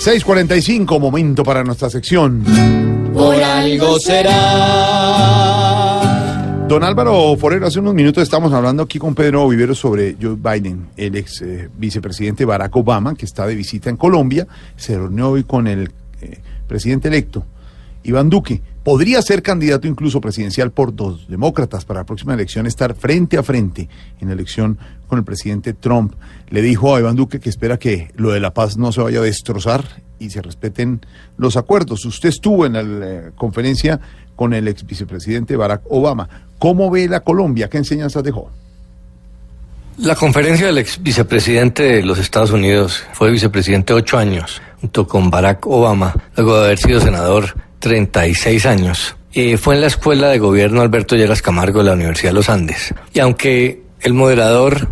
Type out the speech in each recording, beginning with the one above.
6:45, momento para nuestra sección. Por algo será. Don Álvaro Forero, hace unos minutos estamos hablando aquí con Pedro Vivero sobre Joe Biden, el ex eh, vicepresidente Barack Obama, que está de visita en Colombia. Se reunió hoy con el eh, presidente electo, Iván Duque. Podría ser candidato incluso presidencial por dos demócratas para la próxima elección, estar frente a frente en la elección con el presidente Trump. Le dijo a Iván Duque que espera que lo de la paz no se vaya a destrozar y se respeten los acuerdos. Usted estuvo en la eh, conferencia con el ex vicepresidente Barack Obama. ¿Cómo ve la Colombia? ¿Qué enseñanzas dejó? La conferencia del ex vicepresidente de los Estados Unidos fue vicepresidente ocho años, junto con Barack Obama, luego de haber sido senador 36 años. Eh, fue en la Escuela de Gobierno Alberto Lleras Camargo de la Universidad de los Andes. Y aunque el moderador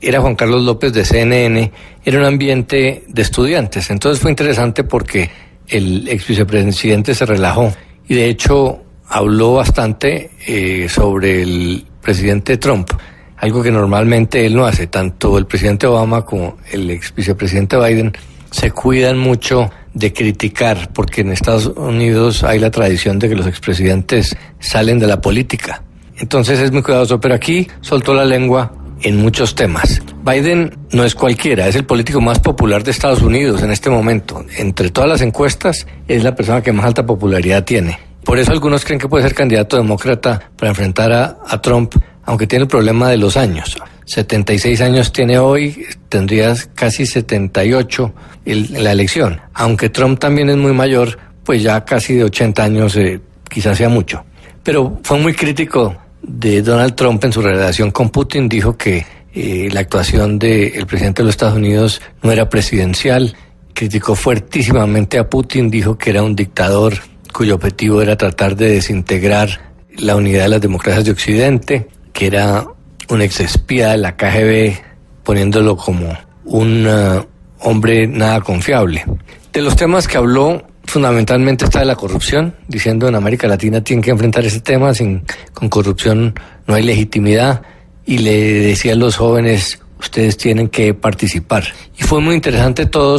era Juan Carlos López de CNN, era un ambiente de estudiantes. Entonces fue interesante porque el ex vicepresidente se relajó y de hecho habló bastante eh, sobre el presidente Trump, algo que normalmente él no hace. Tanto el presidente Obama como el ex vicepresidente Biden se cuidan mucho de criticar, porque en Estados Unidos hay la tradición de que los expresidentes salen de la política. Entonces es muy cuidadoso, pero aquí soltó la lengua en muchos temas. Biden no es cualquiera, es el político más popular de Estados Unidos en este momento. Entre todas las encuestas, es la persona que más alta popularidad tiene. Por eso algunos creen que puede ser candidato demócrata para enfrentar a, Trump, aunque tiene el problema de los años. 76 años tiene hoy, tendría casi 78 en la elección. Aunque Trump también es muy mayor, pues ya casi de 80 años eh, quizás sea mucho. Pero fue muy crítico de Donald Trump en su relación con Putin, dijo que eh, la actuación del presidente de los Estados Unidos no era presidencial, criticó fuertísimamente a Putin, dijo que era un dictador cuyo objetivo era tratar de desintegrar la unidad de las democracias de Occidente, que era un ex espía de la KGB, poniéndolo como un uh, hombre nada confiable. De los temas que habló, fundamentalmente está de la corrupción, diciendo en América Latina tienen que enfrentar ese tema, sin, con corrupción no hay legitimidad, y le decía a los jóvenes, ustedes tienen que participar. Y fue muy interesante todo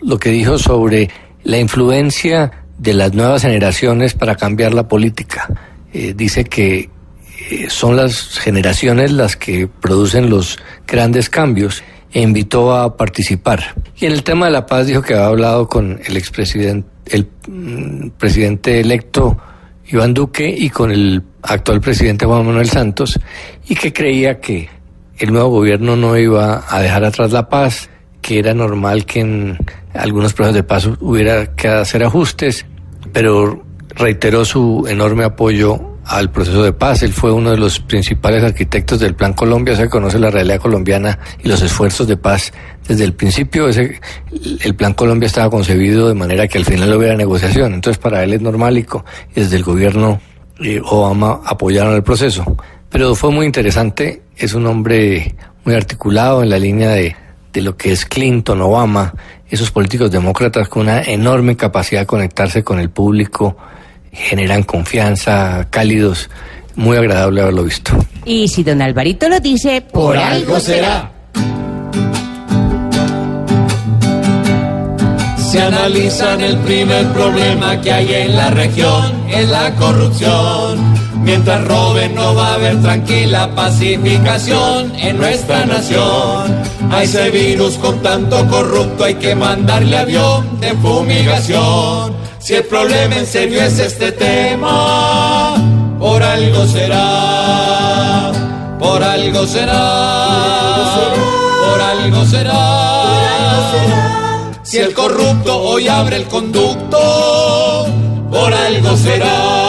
lo que dijo sobre la influencia de las nuevas generaciones para cambiar la política. Eh, dice que son las generaciones las que producen los grandes cambios e invitó a participar. Y en el tema de la paz dijo que había hablado con el expresidente, el mm, presidente electo Iván Duque y con el actual presidente Juan Manuel Santos y que creía que el nuevo gobierno no iba a dejar atrás la paz, que era normal que en algunos procesos de paz hubiera que hacer ajustes, pero reiteró su enorme apoyo al proceso de paz. Él fue uno de los principales arquitectos del Plan Colombia, se conoce la realidad colombiana y los esfuerzos de paz desde el principio. Ese, el Plan Colombia estaba concebido de manera que al final hubiera negociación. Entonces para él es normal y, desde el gobierno eh, Obama apoyaron el proceso. Pero fue muy interesante, es un hombre muy articulado en la línea de, de lo que es Clinton, Obama, esos políticos demócratas con una enorme capacidad de conectarse con el público, generan confianza, cálidos. Muy agradable haberlo visto. Y si don Alvarito lo dice, por, algo será. Se analizan el primer problema que hay en la región, es la corrupción. Mientras roben no va a haber tranquila pacificación en nuestra nación. A ese virus con tanto corrupto hay que mandarle avión de fumigación. Si el problema en serio es este tema, por algo será, por algo será, por algo será. Si el corrupto hoy abre el conducto, por algo será.